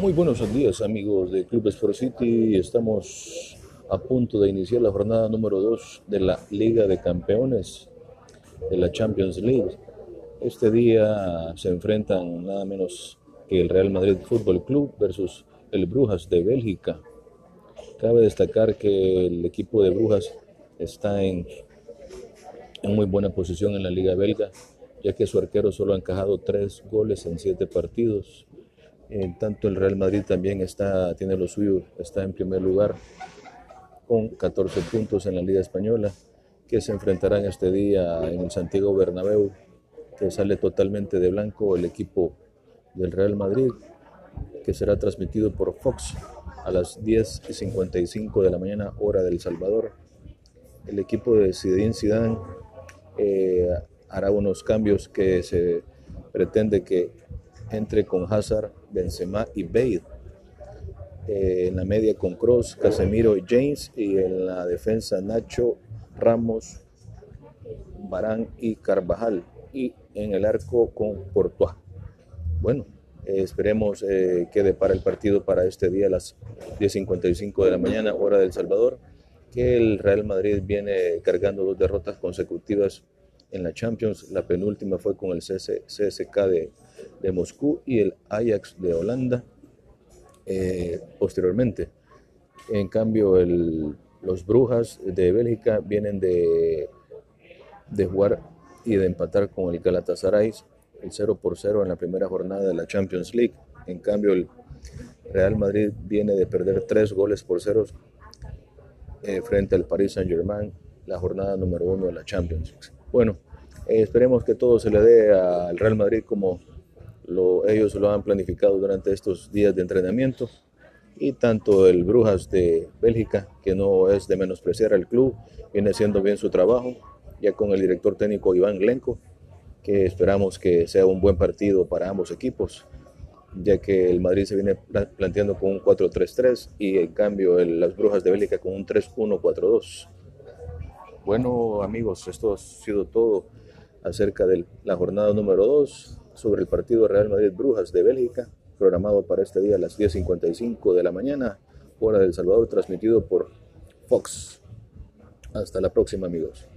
Muy buenos días amigos de Club Sport City. Estamos a punto de iniciar la jornada número 2 de la Liga de Campeones de la Champions League. Este día se enfrentan nada menos que el Real Madrid Fútbol Club versus el Brujas de Bélgica. Cabe destacar que el equipo de Brujas está en, en muy buena posición en la Liga Belga, ya que su arquero solo ha encajado tres goles en siete partidos. En tanto el Real Madrid también está, tiene lo suyo, está en primer lugar con 14 puntos en la Liga Española, que se enfrentarán este día en el Santiago Bernabéu, que sale totalmente de blanco el equipo del Real Madrid, que será transmitido por Fox a las 10 y 55 de la mañana, hora del Salvador. El equipo de Zinedine Zidane eh, hará unos cambios que se pretende que entre con Hazard, Benzema y Bale. Eh, en la media con Cross, Casemiro y James y en la defensa Nacho, Ramos, Barán y Carvajal y en el arco con Portois. Bueno, eh, esperemos eh, que depara el partido para este día a las 10.55 de la mañana, hora del Salvador, que el Real Madrid viene cargando dos derrotas consecutivas en la Champions. La penúltima fue con el CSK de, de Moscú y el Ajax de Holanda eh, posteriormente. En cambio, los Brujas de Bélgica vienen de, de jugar y de empatar con el Galatasaray el 0 por 0 en la primera jornada de la Champions League. En cambio, el Real Madrid viene de perder tres goles por cero eh, frente al Paris Saint-Germain, la jornada número uno de la Champions League. Bueno, eh, esperemos que todo se le dé al Real Madrid como lo, ellos lo han planificado durante estos días de entrenamiento. Y tanto el Brujas de Bélgica, que no es de menospreciar al club, viene haciendo bien su trabajo, ya con el director técnico Iván Glenco, que esperamos que sea un buen partido para ambos equipos, ya que el Madrid se viene planteando con un 4-3-3 y en cambio el, las Brujas de Bélgica con un 3-1-4-2. Bueno amigos, esto ha sido todo acerca de la jornada número 2 sobre el partido Real Madrid Brujas de Bélgica, programado para este día a las 10.55 de la mañana, hora del Salvador, transmitido por Fox. Hasta la próxima amigos.